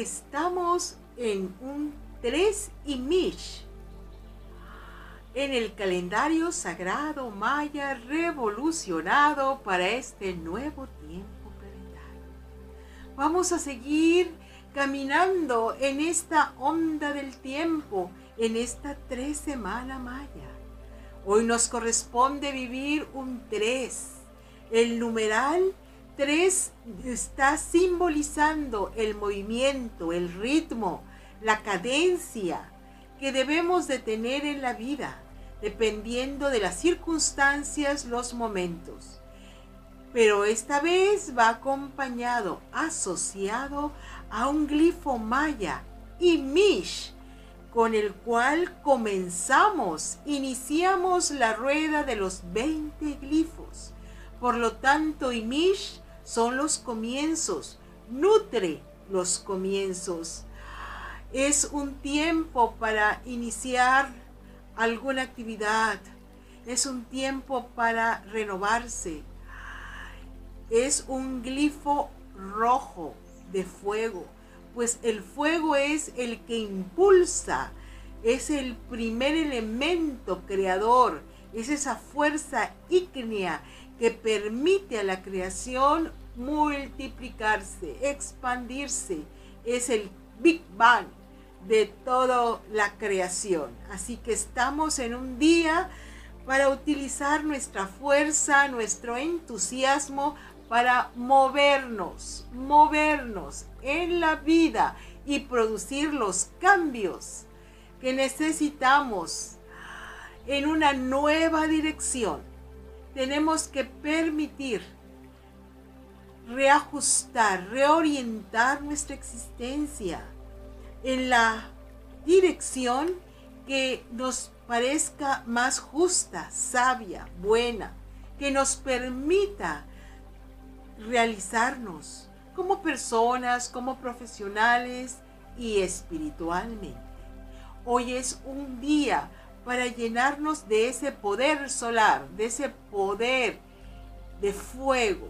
estamos en un 3 y Mish en el calendario sagrado maya revolucionado para este nuevo tiempo planetario. Vamos a seguir caminando en esta onda del tiempo, en esta tres semana maya. Hoy nos corresponde vivir un 3. El numeral 3 está simbolizando el movimiento, el ritmo, la cadencia, que debemos de tener en la vida, dependiendo de las circunstancias, los momentos. Pero esta vez va acompañado, asociado a un glifo maya y mish, con el cual comenzamos, iniciamos la rueda de los 20 glifos. Por lo tanto, Imish son los comienzos, nutre los comienzos es un tiempo para iniciar alguna actividad. Es un tiempo para renovarse. Es un glifo rojo de fuego, pues el fuego es el que impulsa, es el primer elemento creador, es esa fuerza ígnea que permite a la creación multiplicarse, expandirse. Es el Big Bang, de toda la creación. Así que estamos en un día para utilizar nuestra fuerza, nuestro entusiasmo para movernos, movernos en la vida y producir los cambios que necesitamos en una nueva dirección. Tenemos que permitir reajustar, reorientar nuestra existencia en la dirección que nos parezca más justa, sabia, buena, que nos permita realizarnos como personas, como profesionales y espiritualmente. Hoy es un día para llenarnos de ese poder solar, de ese poder de fuego,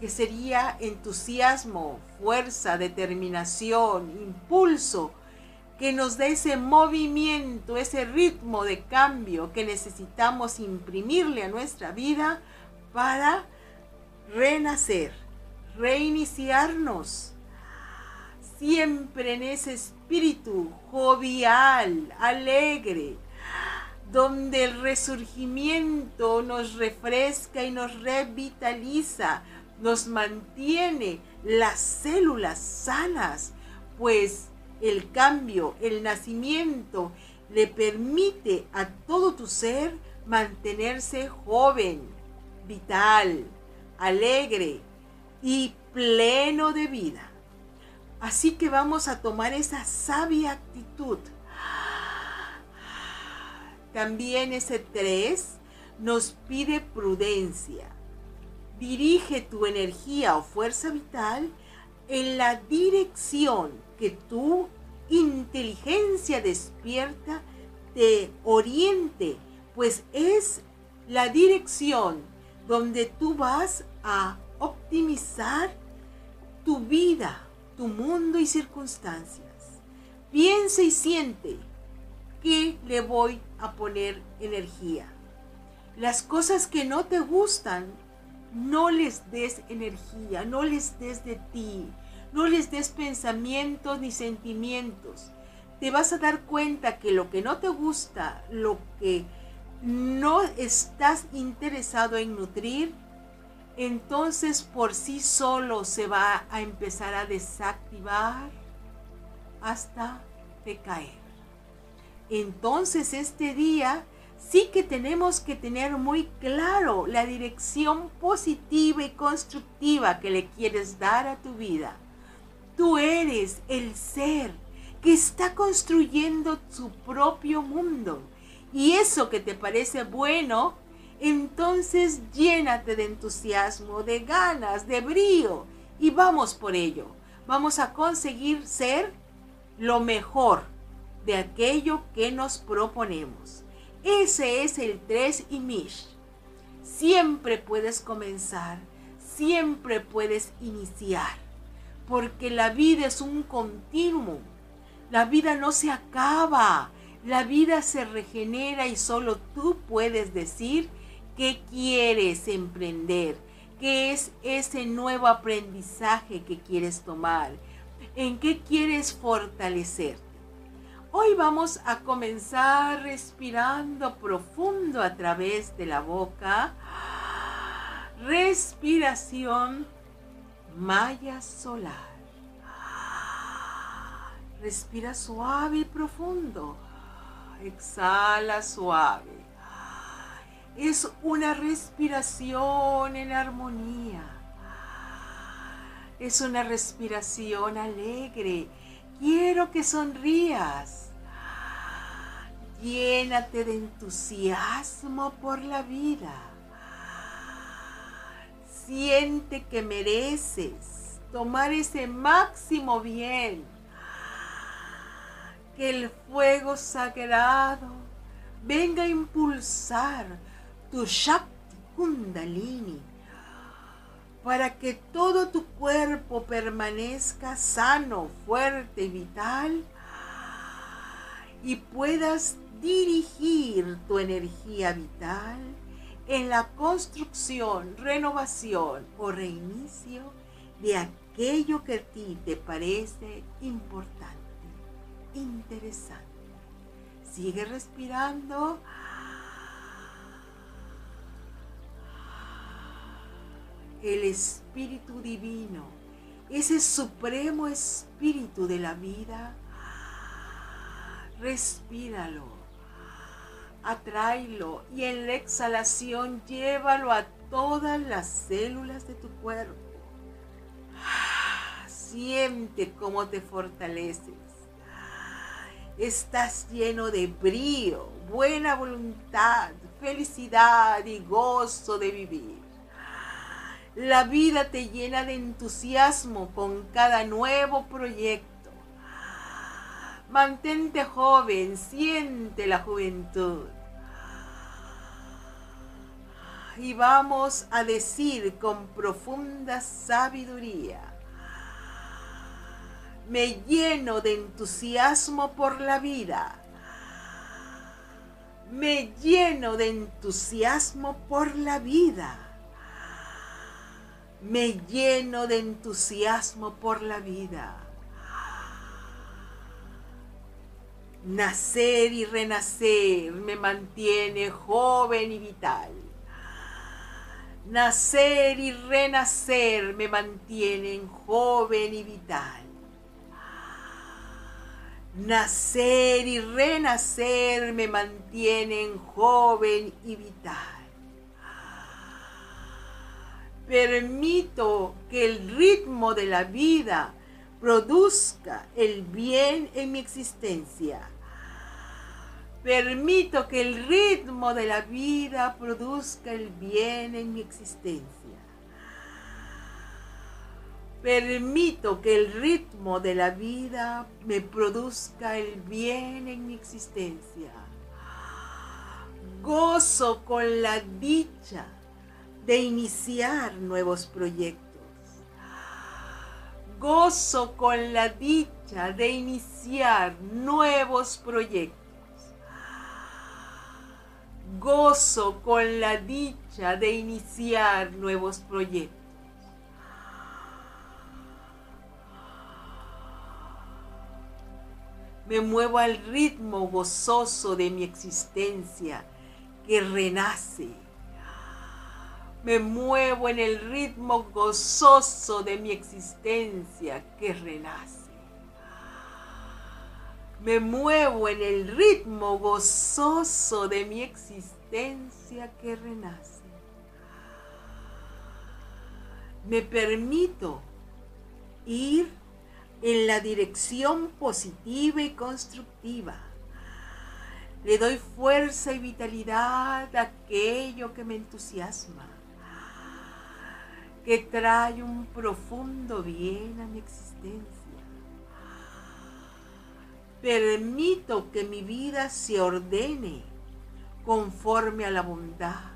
que sería entusiasmo, fuerza, determinación, impulso, que nos dé ese movimiento, ese ritmo de cambio que necesitamos imprimirle a nuestra vida para renacer, reiniciarnos, siempre en ese espíritu jovial, alegre, donde el resurgimiento nos refresca y nos revitaliza, nos mantiene las células sanas, pues el cambio, el nacimiento, le permite a todo tu ser mantenerse joven, vital, alegre y pleno de vida. Así que vamos a tomar esa sabia actitud. También ese 3 nos pide prudencia dirige tu energía o fuerza vital en la dirección que tu inteligencia despierta te oriente, pues es la dirección donde tú vas a optimizar tu vida, tu mundo y circunstancias. Piensa y siente le voy a poner energía. Las cosas que no te gustan no les des energía, no les des de ti, no les des pensamientos ni sentimientos. Te vas a dar cuenta que lo que no te gusta, lo que no estás interesado en nutrir, entonces por sí solo se va a empezar a desactivar hasta decaer. Entonces este día sí que tenemos que tener muy claro la dirección positiva y constructiva que le quieres dar a tu vida. Tú eres el ser que está construyendo su propio mundo. Y eso que te parece bueno, entonces llénate de entusiasmo, de ganas, de brío y vamos por ello. Vamos a conseguir ser lo mejor de aquello que nos proponemos. Ese es el 3 y Mish. Siempre puedes comenzar, siempre puedes iniciar. porque la vida es un continuo. La vida no se acaba, la vida se regenera y solo tú puedes decir qué quieres emprender, qué es ese nuevo aprendizaje que quieres tomar, en qué quieres fortalecerte. Hoy vamos a comenzar respirando profundo a través de la boca. Respiración malla solar. Respira suave y profundo. Exhala suave. Es una respiración en armonía. Es una respiración alegre. Quiero que sonrías. Llénate de entusiasmo por la vida. Siente que mereces tomar ese máximo bien. Que el fuego sagrado venga a impulsar tu Shakti Kundalini para que todo tu cuerpo permanezca sano, fuerte y vital y puedas dirigir tu energía vital en la construcción, renovación o reinicio de aquello que a ti te parece importante, interesante. Sigue respirando. El Espíritu Divino, ese supremo Espíritu de la vida, respíralo, atráelo y en la exhalación llévalo a todas las células de tu cuerpo. Siente cómo te fortaleces. Estás lleno de brío, buena voluntad, felicidad y gozo de vivir. La vida te llena de entusiasmo con cada nuevo proyecto Mantente joven, siente la juventud. Y vamos a decir con profunda sabiduría, me lleno de entusiasmo por la vida. Me lleno de entusiasmo por la vida. Me lleno de entusiasmo por la vida. Nacer y renacer me mantiene joven y vital. Nacer y renacer me mantienen joven y vital. Nacer y renacer me mantienen joven y vital. Permito que el ritmo de la vida produzca el bien en mi existencia Permito que el ritmo de la vida produzca el bien en mi existencia. Permito que el ritmo de la vida me produzca el bien en mi existencia. Gozo con la dicha de iniciar nuevos proyectos. Gozo con la dicha de iniciar nuevos proyectos gozo con la dicha de iniciar nuevos proyectos. Me muevo al ritmo gozoso de mi existencia que renace. Me muevo en el ritmo gozoso de mi existencia que renace. Me muevo en el ritmo gozoso de mi existencia que renace. Me permito ir en la dirección positiva y constructiva. Le doy fuerza y vitalidad a aquello que me entusiasma, que trae un profundo bien a mi existencia. Permito que mi vida se ordene conforme a la bondad,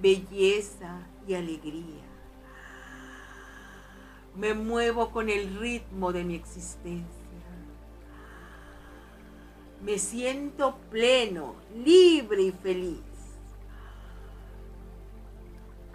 belleza y alegría. Me muevo con el ritmo de mi existencia. Me siento pleno, libre y feliz.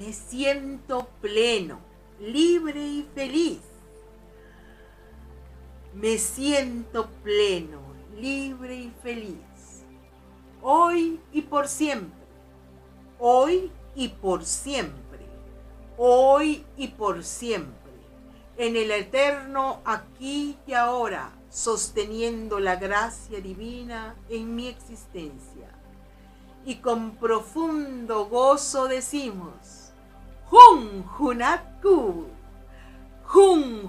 Me siento pleno, libre y feliz. Me siento pleno, libre y feliz. Hoy y por siempre. Hoy y por siempre. Hoy y por siempre. En el eterno aquí y ahora, sosteniendo la gracia divina en mi existencia. Y con profundo gozo decimos, Jun Junapku, Jun